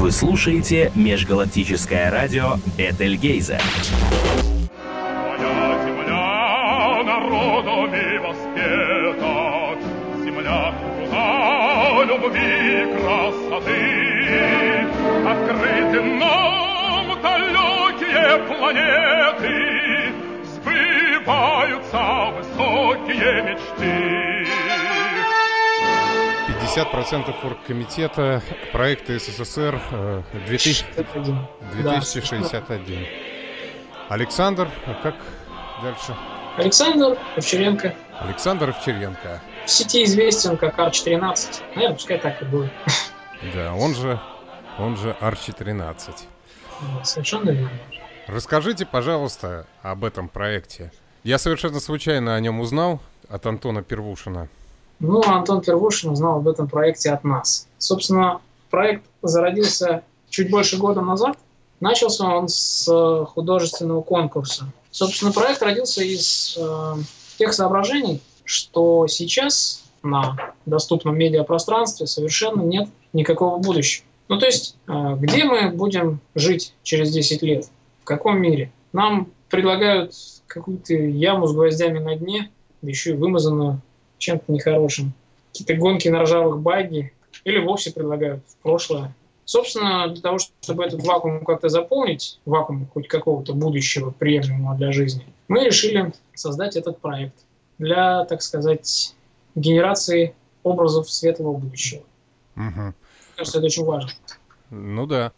Вы слушаете межгалактическое радио Этельгейза. Моя земля красоты. Открыты нам далекие планеты, Сбываются высокие мечты. 50% оргкомитета проекта СССР э, 2000 2061. Александр, а как дальше? Александр Овчаренко. Александр Овчаренко. В сети известен как Арч-13. Наверное, пускай так и будет. Да, он же, он же Арчи 13. Вот, Совершенно верно. Расскажите, пожалуйста, об этом проекте. Я совершенно случайно о нем узнал от Антона Первушина. Ну, Антон Первушин узнал об этом проекте от нас. Собственно, проект зародился чуть больше года назад. Начался он с э, художественного конкурса. Собственно, проект родился из э, тех соображений, что сейчас на доступном медиапространстве совершенно нет никакого будущего. Ну, то есть, э, где мы будем жить через 10 лет? В каком мире? Нам предлагают какую-то яму с гвоздями на дне, еще и вымазанную чем-то нехорошим. Какие-то гонки на ржавых баги. Или вовсе предлагают в прошлое. Собственно, для того, чтобы этот вакуум как-то заполнить, вакуум хоть какого-то будущего приемлемого для жизни, мы решили создать этот проект для, так сказать, генерации образов светлого будущего. Мгм. Мне кажется, это очень важно. Ну да.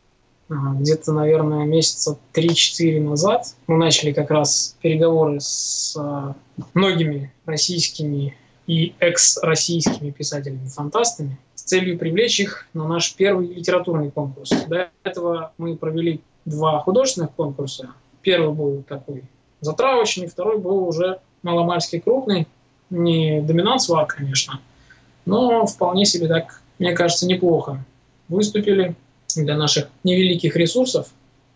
Где-то, наверное, месяца 3-4 назад мы начали как раз переговоры с а, многими российскими и экс-российскими писателями-фантастами с целью привлечь их на наш первый литературный конкурс. До этого мы провели два художественных конкурса. Первый был такой затравочный, второй был уже маломальски крупный. Не доминант свар, конечно, но вполне себе так, мне кажется, неплохо выступили для наших невеликих ресурсов.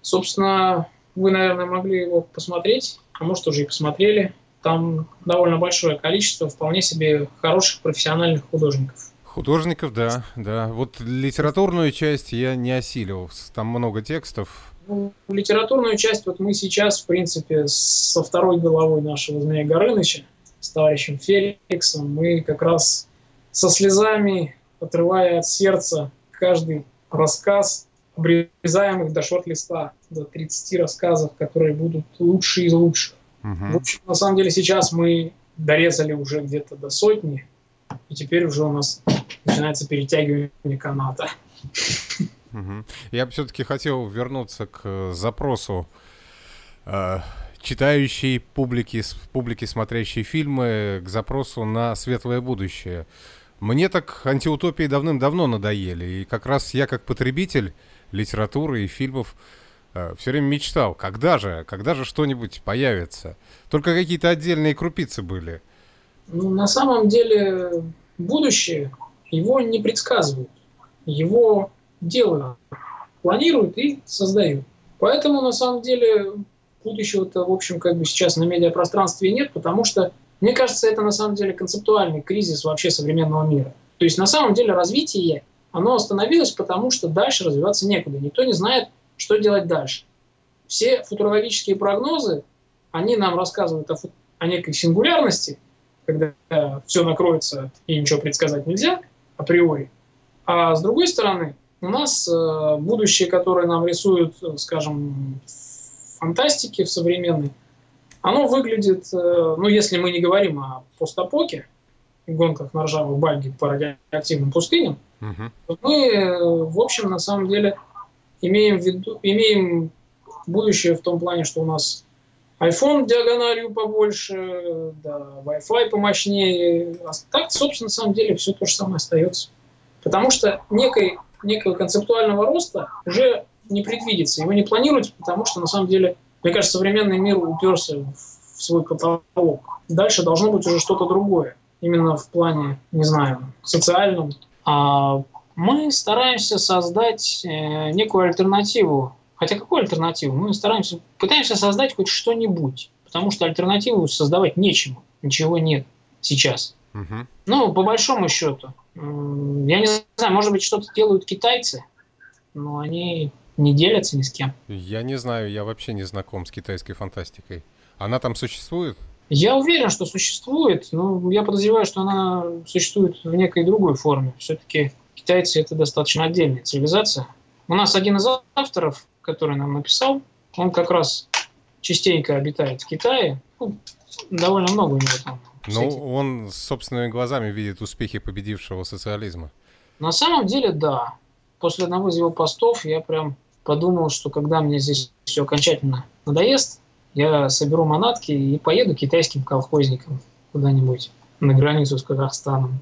Собственно, вы, наверное, могли его посмотреть, а может, уже и посмотрели. Там довольно большое количество вполне себе хороших профессиональных художников. Художников, да, да. Вот литературную часть я не осилил. Там много текстов. Ну, литературную часть вот мы сейчас, в принципе, со второй головой нашего Змея Горыныча, с товарищем Феликсом, мы как раз со слезами, отрывая от сердца каждый рассказ, обрезаем их до шорт-листа, до 30 рассказов, которые будут лучшие из лучших. В общем, на самом деле сейчас мы дорезали уже где-то до сотни, и теперь уже у нас начинается перетягивание каната. Мгм. Я бы все-таки хотел вернуться к э, запросу э, читающей публики, публики, смотрящей фильмы, к запросу на светлое будущее. Мне так антиутопии давным-давно надоели, и как раз я как потребитель литературы и фильмов все время мечтал, когда же, когда же что-нибудь появится. Только какие-то отдельные крупицы были. Ну, на самом деле будущее его не предсказывают. Его делают, планируют и создают. Поэтому, на самом деле, будущего-то, в общем, как бы сейчас на медиапространстве нет, потому что, мне кажется, это на самом деле концептуальный кризис вообще современного мира. То есть, на самом деле, развитие, оно остановилось, потому что дальше развиваться некуда. Никто не знает, что делать дальше. Все футурологические прогнозы, они нам рассказывают о, о некой сингулярности, когда все накроется и ничего предсказать нельзя априори. А с другой стороны, у нас э, будущее, которое нам рисуют, э, скажем, в фантастике, в современной, оно выглядит, э, ну, если мы не говорим о постапоке, гонках на ржавых багги по радиоактивным пустыням, то мы, э, в общем, на самом деле имеем, в виду, имеем будущее в том плане, что у нас iPhone диагональю побольше, да, Wi-Fi помощнее. А так, собственно, на самом деле все то же самое остается. Потому что некой, некого концептуального роста уже не предвидится, его не планируется, потому что, на самом деле, мне кажется, современный мир уперся в свой потолок. Дальше должно быть уже что-то другое. Именно в плане, не знаю, социальном. А мы стараемся создать э, некую альтернативу. Хотя какую альтернативу? Мы стараемся, пытаемся создать хоть что-нибудь. Потому что альтернативу создавать нечему. Ничего нет сейчас. Ну, по большому счету. Я не знаю, может быть, что-то делают китайцы. но они не делятся ни с кем. Я не знаю, я вообще не знаком с китайской фантастикой. Она там существует? Я уверен, что существует, но я подозреваю, что она существует в некой другой форме. Все-таки китайцы это достаточно отдельная цивилизация. У нас один из авторов, который нам написал, он как раз частенько обитает в Китае. Ну, довольно много у него там. Ну, он собственными глазами видит успехи победившего социализма. На самом деле, да. После одного из его постов я прям подумал, что когда мне здесь все окончательно надоест, я соберу манатки и поеду китайским колхозникам куда-нибудь на границу с Казахстаном.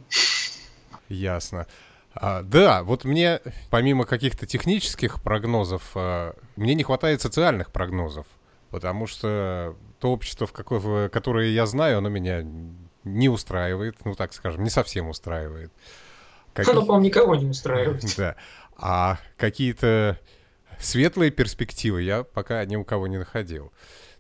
Ясно. А, да, вот мне, помимо каких-то технических прогнозов, а, мне не хватает социальных прогнозов, потому что то общество, в какое, в которое я знаю, оно меня не устраивает, ну так скажем, не совсем устраивает. Как... Оно, по-моему, никого не устраивает. Да. А какие-то светлые перспективы я пока ни у кого не находил.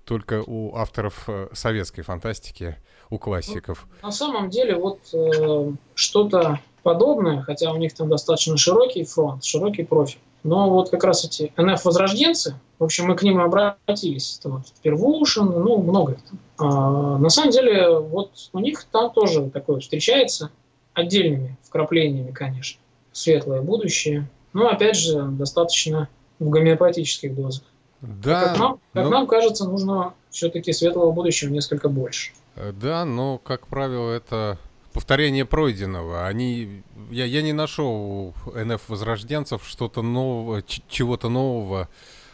Только у авторов э, советской фантастики, у классиков. Ну, на самом деле, вот э, что-то подобное, хотя у них там достаточно широкий фронт, широкий профиль. Но вот как раз эти НФ-возрожденцы, в общем, мы к ним обратились. Это вот Первушин, ну, много там. А, на самом деле, вот у них там тоже такое встречается отдельными вкраплениями, конечно. Светлое будущее. Но, опять же, достаточно в гомеопатических дозах. Да. Как нам, как но... нам кажется, нужно все-таки светлого будущего несколько больше. Да, но, как правило, это повторение пройденного. Они, я, я не нашел у НФ-возрожденцев что-то нового, чего-то нового,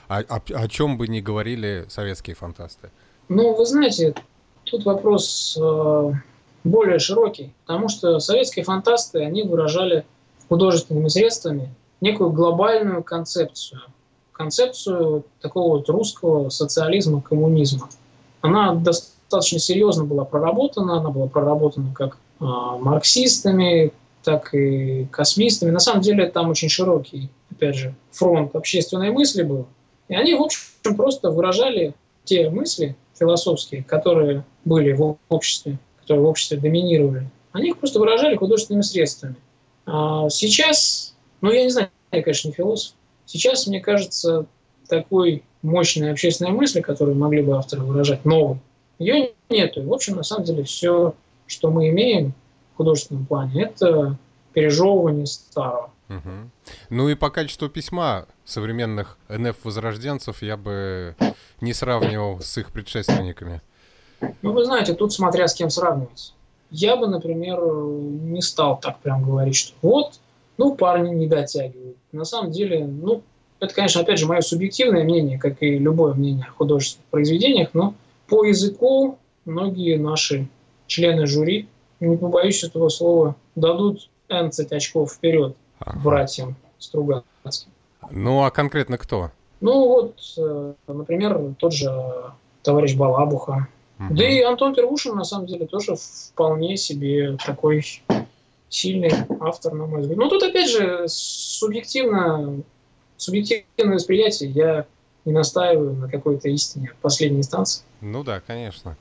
о, о, о чем бы ни говорили советские фантасты. Ну, вы знаете, тут вопрос э, более широкий, потому что советские фантасты, они выражали художественными средствами некую глобальную концепцию, концепцию такого вот русского социализма, коммунизма. Она достаточно серьезно была проработана, она была проработана как марксистами, так и космистами. На самом деле там очень широкий, опять же, фронт общественной мысли был. И они, в общем, просто выражали те мысли философские, которые были в обществе, которые в обществе доминировали. Они их просто выражали художественными средствами. А сейчас, ну я не знаю, я, конечно, не философ, сейчас, мне кажется, такой мощной общественной мысли, которую могли бы авторы выражать, новой, ее нету. В общем, на самом деле, все что мы имеем в художественном плане, это пережевывание старого. Угу. Ну и по качеству письма современных НФ-возрожденцев я бы не сравнивал с их предшественниками. Ну, вы знаете, тут смотря с кем сравнивать. Я бы, например, не стал так прям говорить, что вот, ну, парни не дотягивают. На самом деле, ну, это, конечно, опять же, мое субъективное мнение, как и любое мнение о художественных произведениях, но по языку многие наши члены жюри, не побоюсь этого слова, дадут 11 очков вперед ага. братьям Стругацким. Ну, а конкретно кто? Ну, вот, э, например, тот же товарищ Балабуха. Угу. Да и Антон Первушин, на самом деле, тоже вполне себе такой сильный автор, на мой взгляд. Но тут, опять же, субъективно, субъективное восприятие. Я не настаиваю на какой-то истине последней инстанции. Ну да, конечно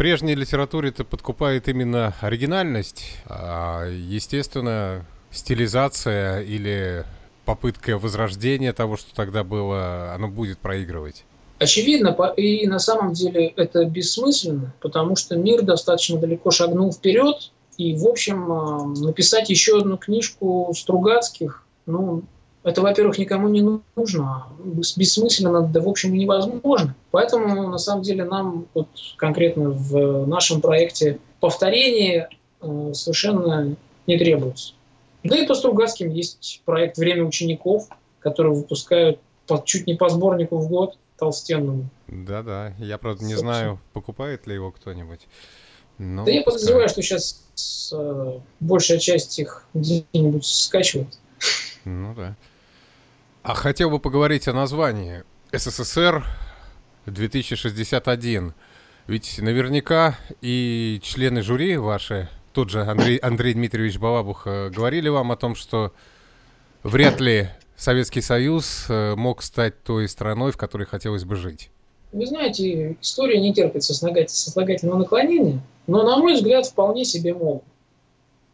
прежней литературе-то подкупает именно оригинальность, а, естественно, стилизация или попытка возрождения того, что тогда было, оно будет проигрывать. Очевидно, и на самом деле это бессмысленно, потому что мир достаточно далеко шагнул вперед, и, в общем, а, написать еще одну книжку Стругацких, ну, это, во-первых, никому не нужно, бессмысленно, да, в общем, невозможно. Поэтому, на самом деле, нам вот конкретно в нашем проекте повторение э, совершенно не требуется. Да и по Стругацким есть проект «Время учеников», который выпускают по, чуть не по сборнику в год толстенному. Да-да, я, правда, не знаю, покупает ли его кто-нибудь. Но да я подозреваю, что сейчас э, большая часть их где-нибудь скачивает. Ну да. А хотел бы поговорить о названии. СССР 2061. Ведь наверняка и члены жюри ваши, тот же Андрей, Андрей Дмитриевич Балабух, э, говорили вам о том, что вряд ли Советский Союз э, мог стать той страной, в которой хотелось бы жить. Вы знаете, история не терпит сослагательного наклонения, но, на мой взгляд, вполне себе могут.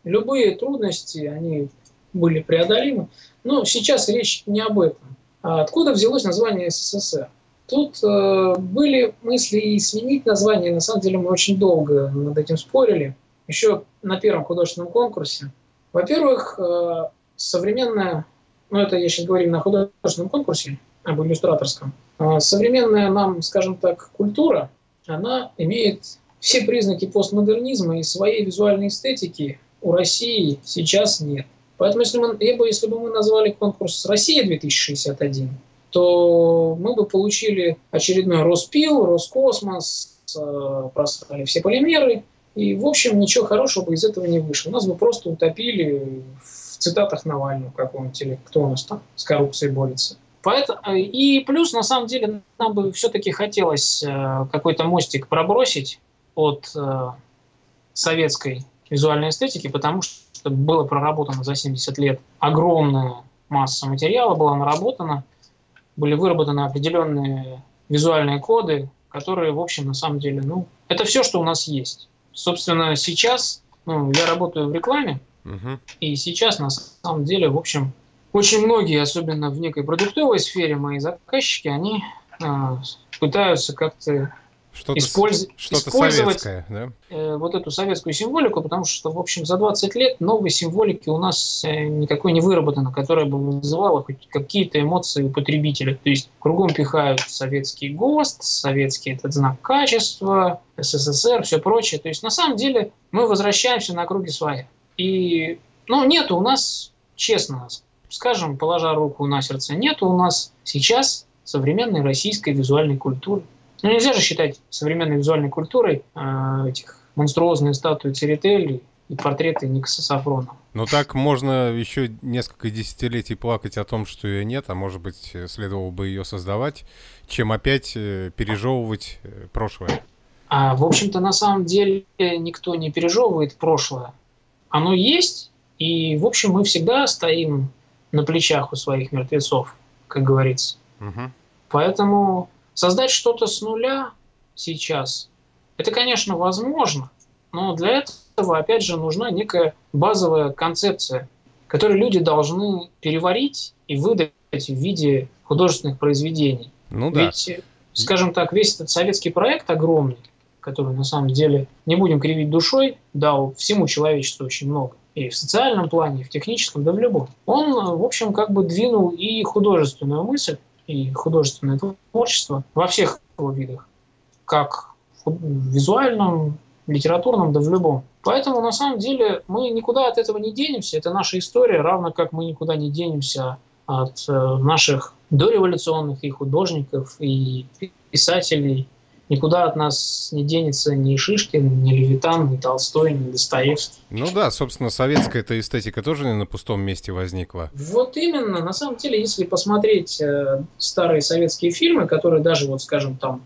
Любые трудности, они были преодолимы. Но сейчас речь не об этом. А откуда взялось название СССР? Тут э, были мысли и сменить название. На самом деле мы очень долго над этим спорили. Еще на первом художественном конкурсе. Во-первых, э, современная, ну это я сейчас говорю на художественном конкурсе, об иллюстраторском, э, современная нам, скажем так, культура, она имеет все признаки постмодернизма и своей визуальной эстетики у России сейчас нет. Поэтому если, мы, если бы мы назвали конкурс «Россия-2061», то мы бы получили очередной Роспил, Роскосмос, э, просрали все полимеры, и, в общем, ничего хорошего бы из этого не вышло. Нас бы просто утопили в цитатах Навального какого-нибудь, или кто у нас там с коррупцией борется. Поэтому, э, и плюс, на самом деле, нам бы все-таки хотелось э, какой-то мостик пробросить от советской визуальной эстетики, потому что было проработано за 70 лет огромная масса материала, была наработана – были выработаны определенные визуальные коды, которые, в общем, на самом деле, ну, это все, что у нас есть. Собственно, сейчас, ну, я работаю в рекламе, угу. и сейчас, на самом деле, в общем, очень многие, особенно в некой продуктовой сфере, мои заказчики, они э, пытаются как-то что-то, Использ... что использовать советское, да? э, вот эту советскую символику, потому что, в общем, за 20 лет новой символики у нас э, никакой не выработано, которая бы вызывала хоть какие-то эмоции у потребителя. То есть кругом пихают советский ГОСТ, советский этот знак качества, СССР, все прочее. То есть на самом деле мы возвращаемся на круги своя. И, ну, нет у нас, честно скажем, положа руку на сердце, нет у нас сейчас современной российской визуальной культуры. Ну, нельзя же считать современной визуальной культурой э, этих монструозные статуи Церетели и портреты Никаса Сафрона. Ну так можно еще несколько десятилетий плакать о том, что ее нет, а может быть следовало бы ее создавать, чем опять э, пережевывать э, прошлое. А, в общем-то, на самом деле никто не пережевывает прошлое. Оно есть, и, в общем, мы всегда стоим на плечах у своих мертвецов, как говорится. Угу. Поэтому Создать что-то с нуля сейчас, это, конечно, возможно, но для этого, опять же, нужна некая базовая концепция, которую люди должны переварить и выдать в виде художественных произведений. Ну да. Ведь, скажем так, весь этот советский проект огромный, который на самом деле, не будем кривить душой, дал всему человечеству очень много. И в социальном плане, и в техническом, да в любом. Он, в общем, как бы двинул и художественную мысль, и художественное творчество во всех его видах, как в визуальном, литературном, да в любом. Поэтому, на самом деле, мы никуда от этого не денемся. Это наша история, равно как мы никуда не денемся от э, наших дореволюционных и художников, и писателей, никуда от нас не денется ни Шишкин, ни Левитан, ни Толстой, ни Достоевский. Ну да, собственно, советская эта эстетика тоже не на пустом месте возникла. Вот именно. На самом деле, если посмотреть э, старые советские фильмы, которые даже, вот скажем, там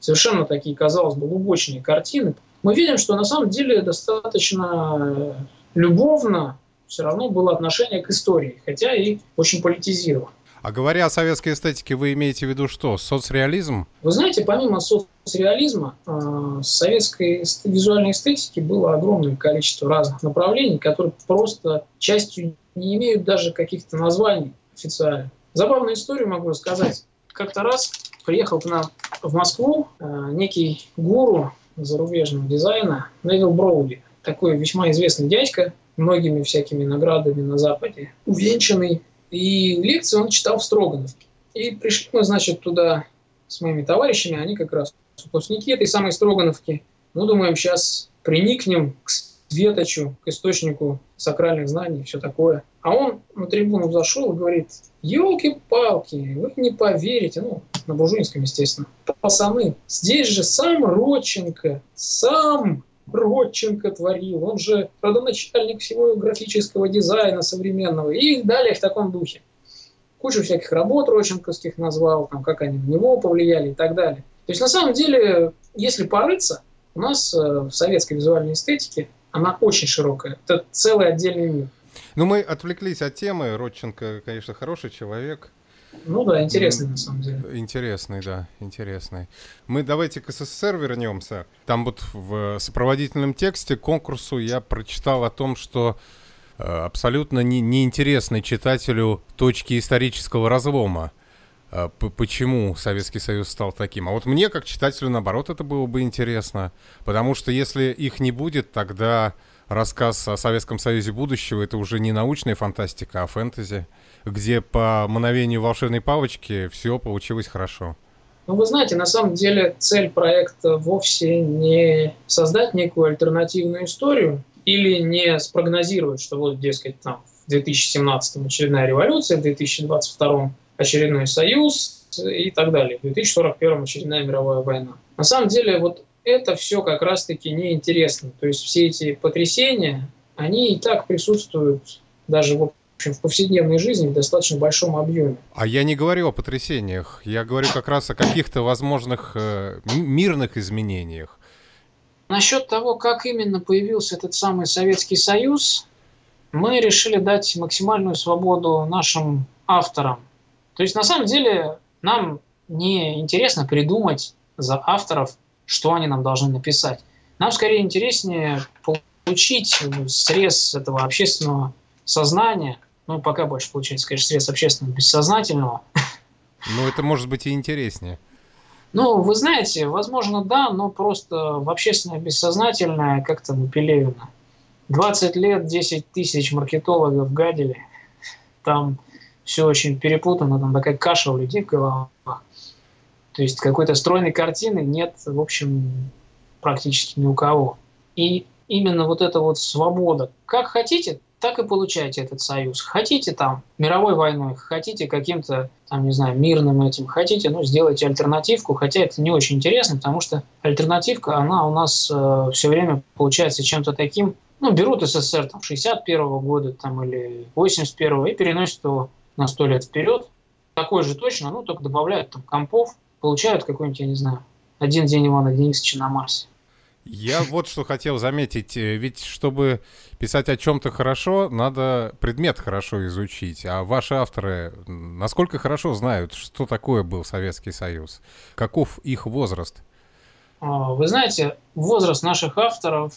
совершенно такие, казалось бы, глубочные картины, мы видим, что на самом деле достаточно любовно все равно было отношение к истории, хотя и очень политизировано. А говоря о советской эстетике, вы имеете в виду что? Соцреализм? Вы знаете, помимо соцреализма, э, советской визуальной эстетики было огромное количество разных направлений, которые просто частью не имеют даже каких-то названий официальных. Забавную историю могу рассказать. Как-то раз приехал к нам в Москву э, некий гуру зарубежного дизайна Невил Броуди. Такой весьма известный дядька, многими всякими наградами на Западе, увенчанный и лекции он читал в Строгановке. И пришли мы, значит, туда с моими товарищами, они как раз выпускники этой самой Строгановки. Ну, думаем, сейчас приникнем к светочу, к источнику сакральных знаний все такое. А он на трибуну зашел и говорит, елки-палки, вы не поверите, ну, на Бужинском, естественно, пацаны, здесь же сам Родченко, сам Родченко творил, он же родоначальник всего графического дизайна современного и далее в таком духе. Кучу всяких работ Родченковских назвал, там, как они на него повлияли и так далее. То есть на самом деле, если порыться, у нас э, в советской визуальной эстетике она очень широкая. Это целый отдельный мир. Ну, мы отвлеклись от темы. Родченко, конечно, хороший человек. Ну да, интересный на самом деле. Интересный, да, интересный. Мы давайте к СССР вернемся. Там вот в сопроводительном тексте конкурсу я прочитал о том, что абсолютно не, неинтересны читателю точки исторического разлома. Э, почему Советский Союз стал таким. А вот мне, как читателю, наоборот, это было бы интересно. Потому что если их не будет, тогда рассказ о Советском Союзе будущего это уже не научная фантастика, а фэнтези, где по мановению волшебной палочки все получилось хорошо. Ну, вы знаете, на самом деле цель проекта вовсе не создать некую альтернативную историю или не спрогнозировать, что вот, дескать, там в 2017 очередная революция, в 2022 очередной союз и так далее. В 2041 очередная мировая война. На самом деле вот это все как раз-таки неинтересно. То есть все эти потрясения, они и так присутствуют даже в общем, в повседневной жизни в достаточно большом объеме. А я не говорю о потрясениях, я говорю как раз о каких-то возможных э, мирных изменениях. Насчет того, как именно появился этот самый Советский Союз, мы решили дать максимальную свободу нашим авторам. То есть на самом деле нам не интересно придумать за авторов, что они нам должны написать. Нам скорее интереснее получить срез этого общественного сознания, ну, пока больше получается, конечно, срез общественного бессознательного. Ну, это может быть и интереснее. Ну, вы знаете, возможно, да, но просто в общественное бессознательное как-то на Пелевина. 20 лет, 10 тысяч маркетологов гадили. Там все очень перепутано, там такая каша у людей в головах. То есть какой-то стройной картины нет, в общем, практически ни у кого. И именно вот эта вот свобода. Как хотите, так и получаете этот союз. Хотите там мировой войной, хотите каким-то, там, не знаю, мирным этим, хотите, ну, сделайте альтернативку, хотя это не очень интересно, потому что альтернативка, она у нас э, все время получается чем-то таким, ну, берут СССР там 61 -го года там или 81 и переносят его на сто лет вперед. Такой же точно, ну, только добавляют там компов, получают какой-нибудь, я не знаю, один день Ивана Денисовича на Марсе. Я вот что хотел заметить. Э, ведь чтобы писать о чем-то хорошо, надо предмет хорошо изучить. А ваши авторы насколько хорошо знают, что такое был Советский Союз? Каков их возраст? А, вы знаете, возраст наших авторов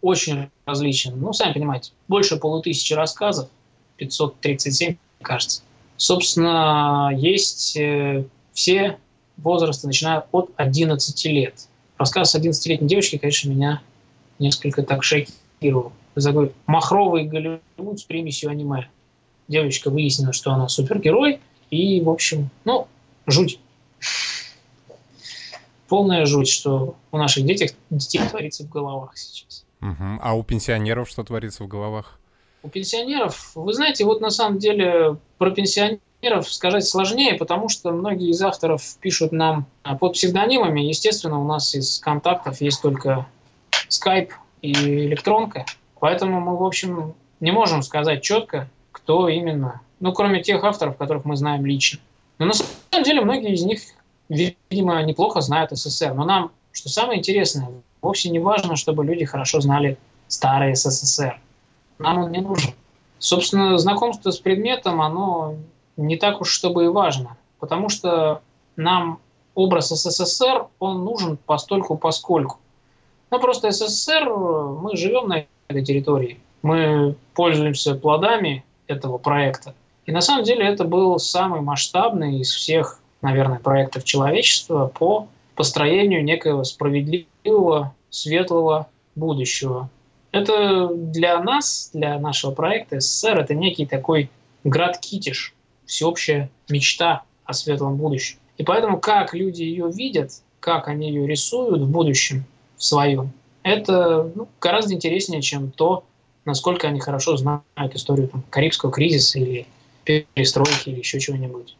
очень различен. Ну, сами понимаете, больше полутысячи рассказов, 537 кажется. Собственно, есть э, все возрасты, начиная от 11 лет. Рассказ 11-летней девочки, конечно, меня несколько так шокировал. Такой махровый Голливуд с примесью аниме. Девочка выяснила, что она супергерой, и, в общем, ну, жуть. Полная жуть, что у наших детей, детей творится в головах сейчас. Угу. А у пенсионеров что творится в головах? У пенсионеров, вы знаете, вот на самом деле про пенсионеров сказать сложнее, потому что многие из авторов пишут нам под псевдонимами. Естественно, у нас из контактов есть только Skype и электронка. Поэтому мы, в общем, не можем сказать четко, кто именно. Ну, кроме тех авторов, которых мы знаем лично. Но на самом деле многие из них, видимо, неплохо знают СССР. Но нам, что самое интересное, вовсе не важно, чтобы люди хорошо знали старый СССР нам он не нужен. Собственно, знакомство с предметом, оно не так уж чтобы и важно, потому что нам образ СССР, он нужен постольку поскольку. Ну, просто СССР, мы живем на этой территории, мы пользуемся плодами этого проекта. И на самом деле это был самый масштабный из всех, наверное, проектов человечества по построению некого справедливого, светлого будущего. Это для нас, для нашего проекта СССР, это некий такой град-китиш, всеобщая мечта о светлом будущем. И поэтому, как люди ее видят, как они ее рисуют в будущем в своем, это ну, гораздо интереснее, чем то, насколько они хорошо знают историю там, Карибского кризиса или перестройки или еще чего-нибудь.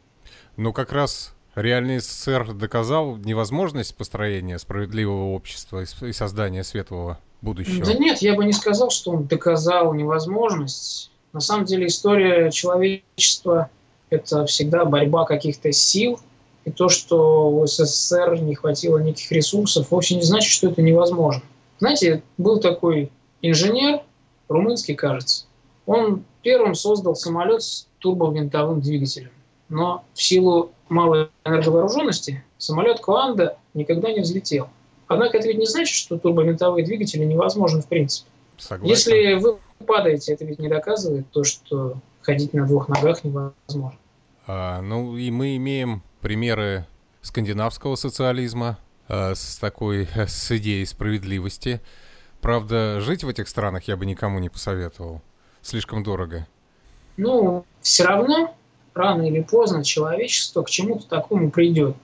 Ну, как раз реальный СССР доказал невозможность построения справедливого общества и создания светлого будущего? Да нет, я бы не сказал, что он доказал невозможность. На самом деле история человечества – это всегда борьба каких-то сил. И то, что у СССР не хватило никаких ресурсов, вовсе не значит, что это невозможно. Знаете, был такой инженер, румынский, кажется. Он первым создал самолет с турбовинтовым двигателем. Но в силу малой энерговооруженности самолет Кванда никогда не взлетел. Однако это ведь не значит, что турбовинтовые двигатели невозможны в принципе. Согласен. Если вы падаете, это ведь не доказывает то, что ходить на двух ногах невозможно. А, ну и мы имеем примеры скандинавского социализма а, с такой с идеей справедливости. Правда, жить в этих странах я бы никому не посоветовал. Слишком дорого. Ну, все равно, рано или поздно, человечество к чему-то такому придет.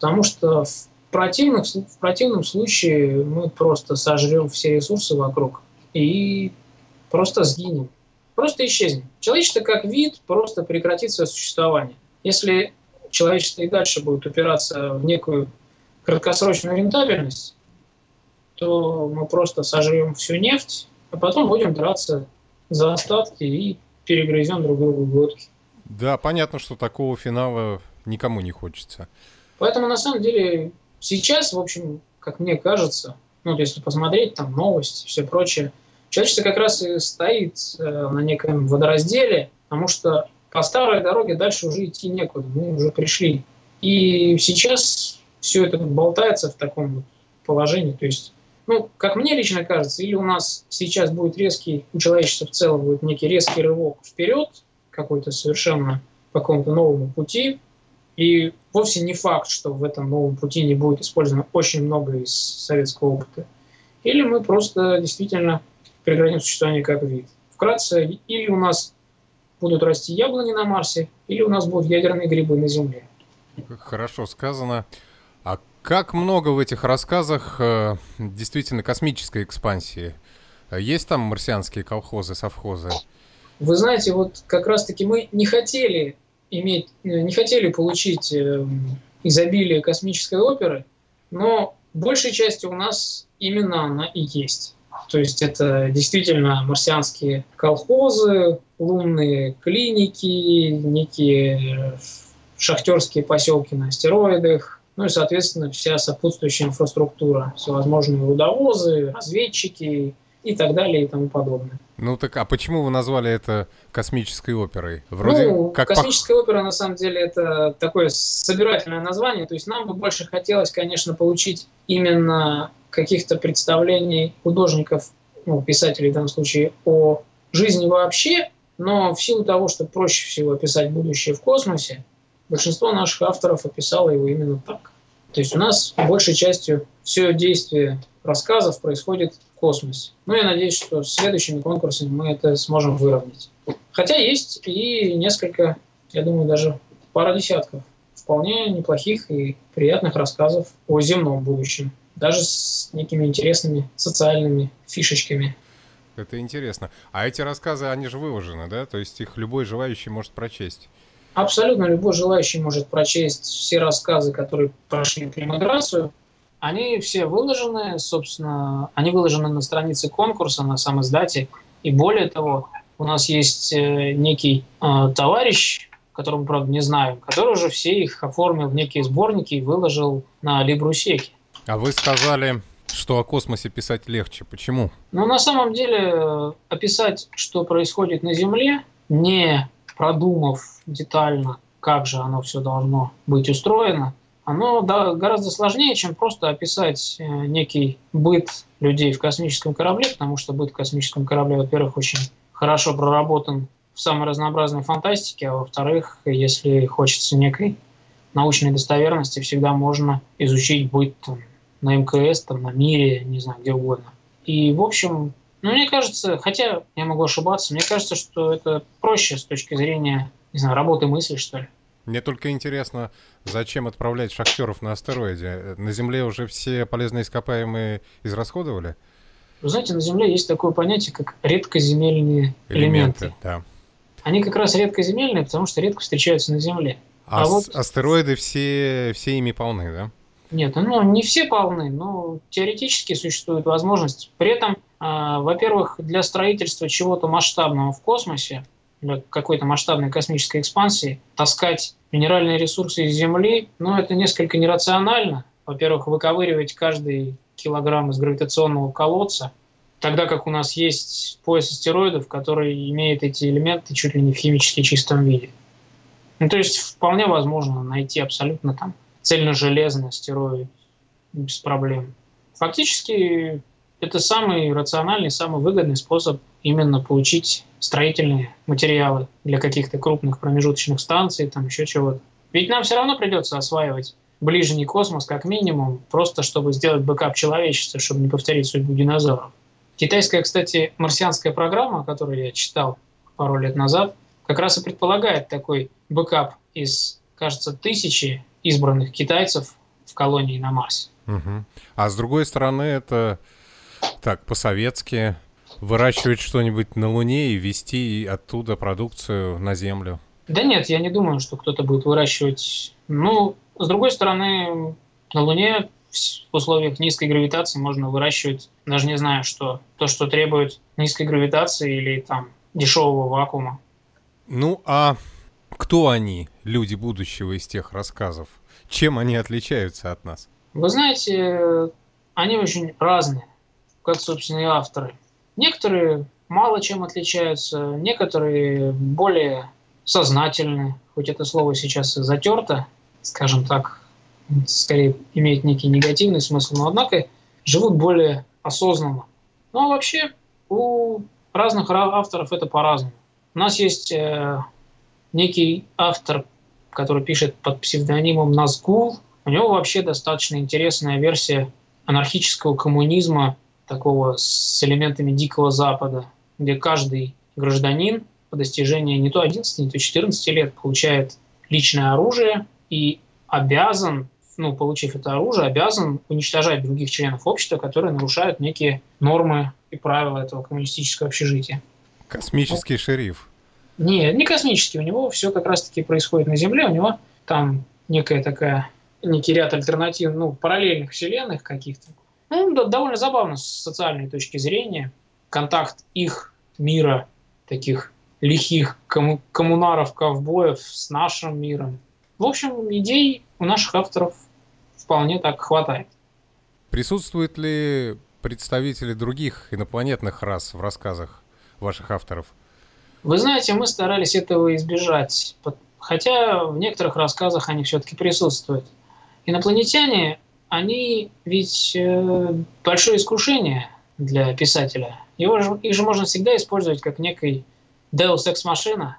Потому что в, противных, в противном случае мы просто сожрем все ресурсы вокруг и просто сгинем. Просто исчезнем. Человечество как вид просто прекратит свое существование. Если человечество и дальше будет упираться в некую краткосрочную рентабельность, то мы просто сожрем всю нефть, а потом будем драться за остатки и перегрызем друг другу глотки. Да, понятно, что такого финала никому не хочется. Поэтому, на самом деле, сейчас, в общем, как мне кажется, ну, если посмотреть там новости и все прочее, человечество как раз и стоит э, на неком водоразделе, потому что по старой дороге дальше уже идти некуда, мы уже пришли. И сейчас все это болтается в таком положении, то есть ну, как мне лично кажется, или у нас сейчас будет резкий, у человечества в целом будет некий резкий рывок вперед, какой-то совершенно по какому-то новому пути, и вовсе не факт, что в этом новом пути не будет использовано очень много из советского опыта. Или мы просто действительно прекратим существование как вид. Вкратце, или у нас будут расти яблони на Марсе, или у нас будут ядерные грибы на Земле. Хорошо сказано. А как много в этих рассказах э, действительно космической экспансии? Есть там марсианские колхозы, совхозы? Вы знаете, вот как раз-таки мы не хотели иметь, э, не хотели получить э, изобилие космической оперы, но большей частью у нас именно она и есть. То есть это действительно марсианские колхозы, лунные клиники, некие шахтерские поселки на астероидах, ну и, соответственно, вся сопутствующая инфраструктура, всевозможные рудовозы, разведчики и так далее и тому подобное. Ну так, а почему вы назвали это космической оперой? Вроде ну, как космическая пох... опера, на самом деле, это такое собирательное название. То есть нам бы больше хотелось, конечно, получить именно каких-то представлений художников, ну, писателей в данном случае, о жизни вообще, но в силу того, что проще всего описать будущее в космосе, большинство наших авторов описало его именно так. То есть у нас большей частью все действие рассказов происходит в космосе. Ну, я надеюсь, что с следующими конкурсами мы это сможем выровнять. Хотя есть и несколько, я думаю, даже пара десятков вполне неплохих и приятных рассказов о земном будущем. Даже с некими интересными социальными фишечками. Это интересно. А эти рассказы, они же выложены, да? То есть их любой желающий может прочесть? Абсолютно любой желающий может прочесть все рассказы, которые прошли премиграцию. Они все выложены, собственно, они выложены на странице конкурса, на самом издате. И более того, у нас есть э, некий э, товарищ, которого, правда, не знаю, который уже все их оформил в некие сборники и выложил на Либрусеке. А вы сказали, что о космосе писать легче. Почему? Ну, на самом деле, описать, что происходит на Земле, не продумав детально, как же оно все должно быть устроено, оно да, гораздо сложнее, чем просто описать э, некий быт людей в космическом корабле, потому что быт в космическом корабле, во-первых, очень хорошо проработан в самой разнообразной фантастике, а во-вторых, если хочется некой научной достоверности, всегда можно изучить быт там, на МКС, там, на мире, не знаю, где угодно. И, в общем, ну, мне кажется, хотя я могу ошибаться, мне кажется, что это проще с точки зрения, не знаю, работы мысли, что ли. Мне только интересно, зачем отправлять шахтеров на астероиде? На Земле уже все полезные ископаемые израсходовали? Вы знаете, на Земле есть такое понятие, как редкоземельные элементы. элементы. Да. Они как раз редкоземельные, потому что редко встречаются на Земле. А, а вот... астероиды все, все ими полны, да? Нет, ну не все полны, но теоретически существует возможность. При этом, э, во-первых, для строительства чего-то масштабного в космосе, какой-то масштабной космической экспансии, таскать минеральные ресурсы из Земли, ну это несколько нерационально. Во-первых, выковыривать каждый килограмм из гравитационного колодца, тогда как у нас есть пояс астероидов, который имеет эти элементы чуть ли не в химически чистом виде. Ну, то есть вполне возможно найти абсолютно там цельно-железный астероид без проблем. Фактически это самый рациональный, самый выгодный способ именно получить строительные материалы для каких-то крупных промежуточных станций, там еще чего-то. Ведь нам все равно придется осваивать ближний космос как минимум, просто чтобы сделать бэкап человечества, чтобы не повторить судьбу динозавров. Китайская, кстати, марсианская программа, которую я читал пару лет назад, как раз и предполагает такой бэкап из, кажется, тысячи избранных китайцев в колонии на Марсе. Угу. А с другой стороны, это так, по-советски выращивать что-нибудь на Луне и везти оттуда продукцию на Землю. Да нет, я не думаю, что кто-то будет выращивать. Ну, с другой стороны, на Луне в условиях низкой гравитации можно выращивать, даже не знаю, что, то, что требует низкой гравитации или там дешевого вакуума. Ну, а кто они, люди будущего из тех рассказов? Чем они отличаются от нас? Вы знаете, они очень разные, как, собственно, и авторы. Некоторые мало чем отличаются, некоторые более сознательны, хоть это слово сейчас и затерто, скажем так, скорее имеет некий негативный смысл, но однако живут более осознанно. Ну а вообще у разных авторов это по-разному. У нас есть э, некий автор, который пишет под псевдонимом Назгул. У него вообще достаточно интересная версия анархического коммунизма, такого с элементами Дикого Запада, где каждый гражданин по достижении не то 11, не то 14 лет получает личное оружие и обязан, ну, получив это оружие, обязан уничтожать других членов общества, которые нарушают некие нормы и правила этого коммунистического общежития. Космический шериф. Не, не космический. У него все как раз-таки происходит на Земле. У него там некая такая, некий ряд альтернатив, ну, параллельных вселенных каких-то. Ну, довольно забавно с социальной точки зрения. Контакт их мира, таких лихих кому коммунаров, ковбоев с нашим миром. В общем, идей у наших авторов вполне так хватает. Присутствуют ли представители других инопланетных рас в рассказах ваших авторов? Вы знаете, мы старались этого избежать, хотя в некоторых рассказах они все-таки присутствуют. Инопланетяне, они ведь э, большое искушение для писателя. Его же, их же можно всегда использовать как некий Deus Ex Machina.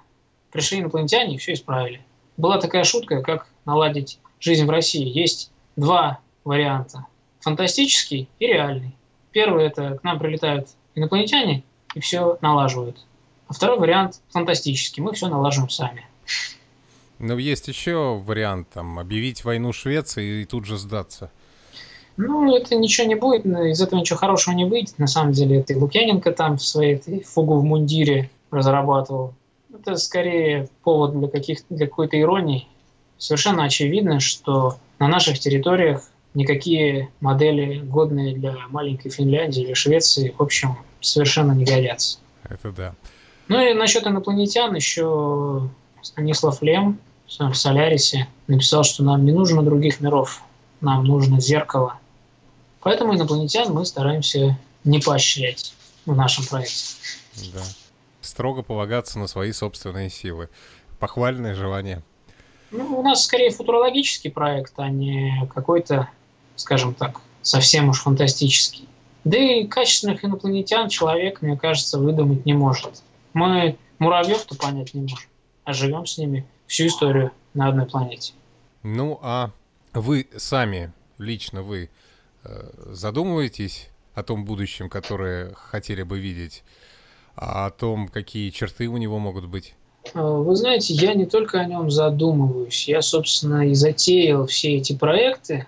Пришли инопланетяне и все исправили. Была такая шутка, как наладить жизнь в России. Есть два варианта. Фантастический и реальный. Первый – это к нам прилетают инопланетяне и все налаживают. А второй вариант фантастический. Мы все налаживаем сами. Но есть еще вариант, там, объявить войну Швеции и тут же сдаться. Ну, это ничего не будет, из этого ничего хорошего не выйдет. На самом деле, это и Лукьяненко там в своей фугу в мундире разрабатывал. Это скорее повод для, каких, для какой-то иронии. Совершенно очевидно, что на наших территориях никакие модели, годные для маленькой Финляндии или Швеции, в общем, совершенно не годятся. Это да. Ну и насчет инопланетян еще Станислав Лем в Солярисе написал, что нам не нужно других миров, нам нужно зеркало. Поэтому инопланетян мы стараемся не поощрять в нашем проекте. Да. Строго полагаться на свои собственные силы. Похвальное желание. Ну, у нас скорее футурологический проект, а не какой-то, скажем так, совсем уж фантастический. Да и качественных инопланетян человек, мне кажется, выдумать не может. Мы муравьев-то понять не можем, а живем с ними всю историю на одной планете. Ну, а вы сами, лично вы, задумываетесь о том будущем, которое хотели бы видеть, а о том, какие черты у него могут быть? Э, вы знаете, я не только о нем задумываюсь, я, собственно, и затеял все эти проекты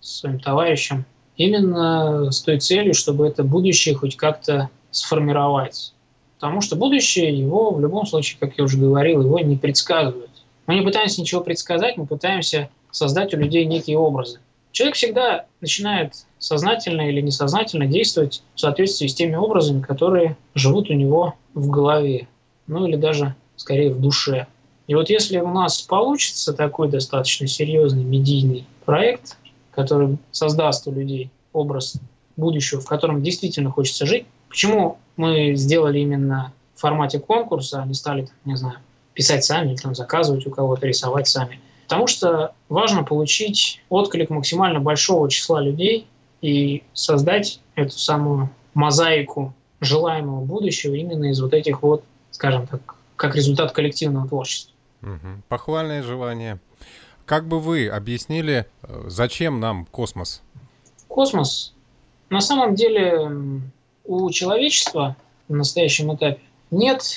с своим товарищем именно с той целью, чтобы это будущее хоть как-то сформировать. Потому что будущее его в любом случае, как я уже говорил, его не предсказывают. Мы не пытаемся ничего предсказать, мы пытаемся создать у людей некие образы. Человек всегда начинает сознательно или несознательно действовать в соответствии с теми образами, которые живут у него в голове, ну или даже скорее в душе. И вот если у нас получится такой достаточно серьезный медийный проект, который создаст у людей образ будущего, в котором действительно хочется жить, почему мы сделали именно в формате конкурса, а не стали, не знаю, писать сами или там заказывать у кого-то, рисовать сами. Потому что важно получить отклик максимально большого числа людей, и создать эту самую мозаику желаемого будущего именно из вот этих вот, скажем так, как результат коллективного творчества. Угу. Похвальное желание. Как бы вы объяснили, э, зачем нам космос? Космос на самом деле у человечества в настоящем этапе нет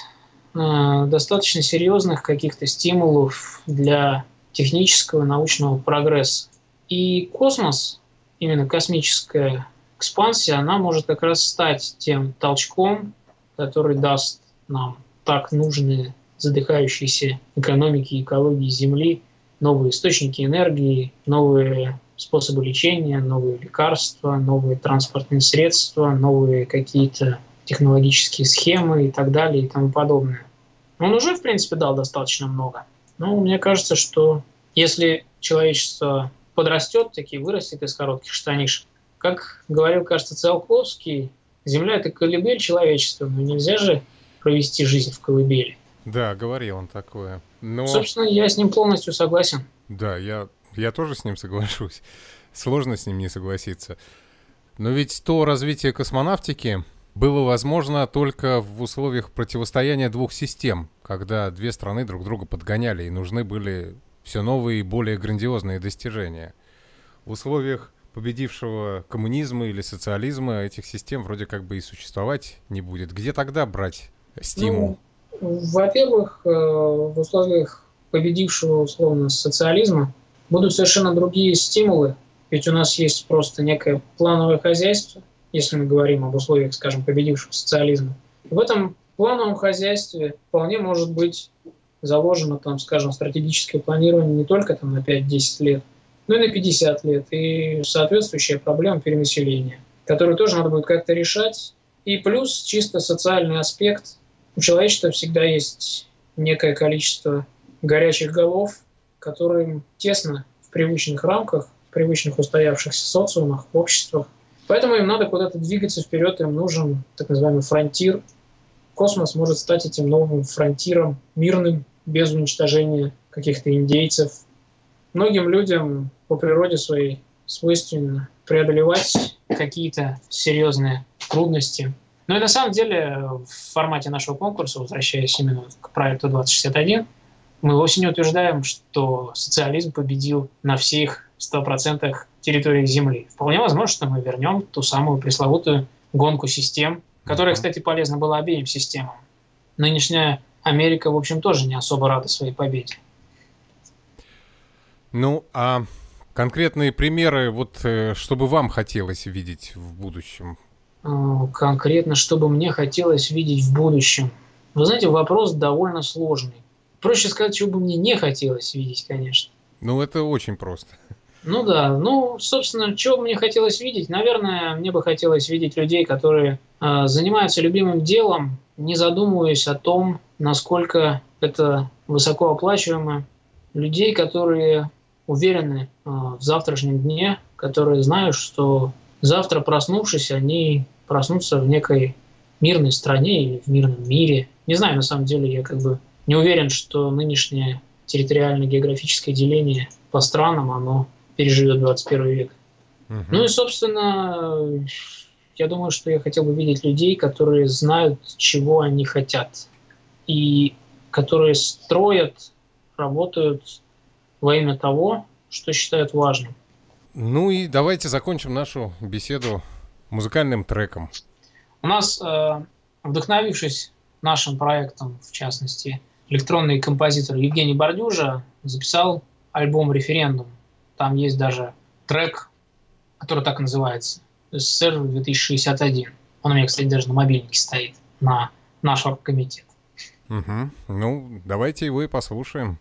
э, достаточно серьезных каких-то стимулов для технического научного прогресса. И космос, именно космическая экспансия, она может как раз стать тем толчком, который даст нам так нужные задыхающиеся экономики экологии Земли, новые источники энергии, новые способы лечения, новые лекарства, новые транспортные средства, новые какие-то технологические схемы и так далее и тому подобное. Он уже, в принципе, дал достаточно много. Но мне кажется, что если человечество подрастет, таки вырастет из коротких штанишек, как говорил, кажется, Циолковский, Земля – это колыбель человечества, но нельзя же провести жизнь в колыбели. Да, говорил он такое. Но... Собственно, я с ним полностью согласен. Да, я, я тоже с ним соглашусь. Сложно с ним не согласиться. Но ведь то развитие космонавтики было возможно только в условиях противостояния двух систем, когда две страны друг друга подгоняли и нужны были все новые и более грандиозные достижения. В условиях победившего коммунизма или социализма этих систем вроде как бы и существовать не будет. Где тогда брать стимул? Ну, во-первых, э, в условиях победившего условно социализма будут совершенно другие стимулы, ведь у нас есть просто некое плановое хозяйство, если мы говорим об условиях, скажем, победившего социализма. В этом плановом хозяйстве вполне может быть заложено, там, скажем, стратегическое планирование не только там, на 5-10 лет, но и на 50 лет, и соответствующая проблема перенаселения, которую тоже надо будет как-то решать. И плюс чисто социальный аспект. У человечества всегда есть некое количество горячих голов, которым тесно в привычных рамках, в привычных устоявшихся социумах, обществах. Поэтому им надо куда-то двигаться вперед, им нужен так называемый фронтир. Космос может стать этим новым фронтиром, мирным, без уничтожения каких-то индейцев. Многим людям по природе своей свойственно преодолевать какие-то серьезные трудности. Ну и на самом деле в формате нашего конкурса, возвращаясь именно к проекту 2061, мы вовсе не утверждаем, что социализм победил на всех 100% территории Земли. Вполне возможно, что мы вернем ту самую пресловутую гонку систем, которая, кстати, полезна была обеим системам. Нынешняя Америка, в общем, тоже не особо рада своей победе. Ну, а конкретные примеры, вот э, что бы вам хотелось видеть в будущем? А, конкретно, что бы мне хотелось видеть в будущем? Вы знаете, вопрос довольно сложный. Проще сказать, чего бы мне не хотелось видеть, конечно. Ну, это очень просто. Ну да, ну, собственно, чего мне хотелось видеть? Наверное, мне бы хотелось видеть людей, которые э, занимаются любимым делом, не задумываясь о том, насколько это высокооплачиваемо. Людей, которые уверены э, в завтрашнем дне, которые знают, что завтра проснувшись, они проснутся в некой мирной стране или в мирном мире. Не знаю, на самом деле, я как бы не уверен, что нынешнее территориально-географическое деление по странам, оно переживет 21 век. Угу. Ну и, собственно, я думаю, что я хотел бы видеть людей, которые знают, чего они хотят, и которые строят, работают во имя того, что считают важным. Ну и давайте закончим нашу беседу музыкальным треком. У нас, э, вдохновившись нашим проектом, в частности, электронный композитор Евгений Бордюжа записал альбом «Референдум». Там есть даже трек, который так и называется СССР 2061. Он у меня, кстати, даже на мобильнике стоит, на наш комитет. Угу. Ну, давайте его и послушаем.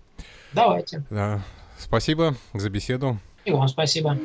Давайте. Да. Спасибо за беседу. И вам спасибо.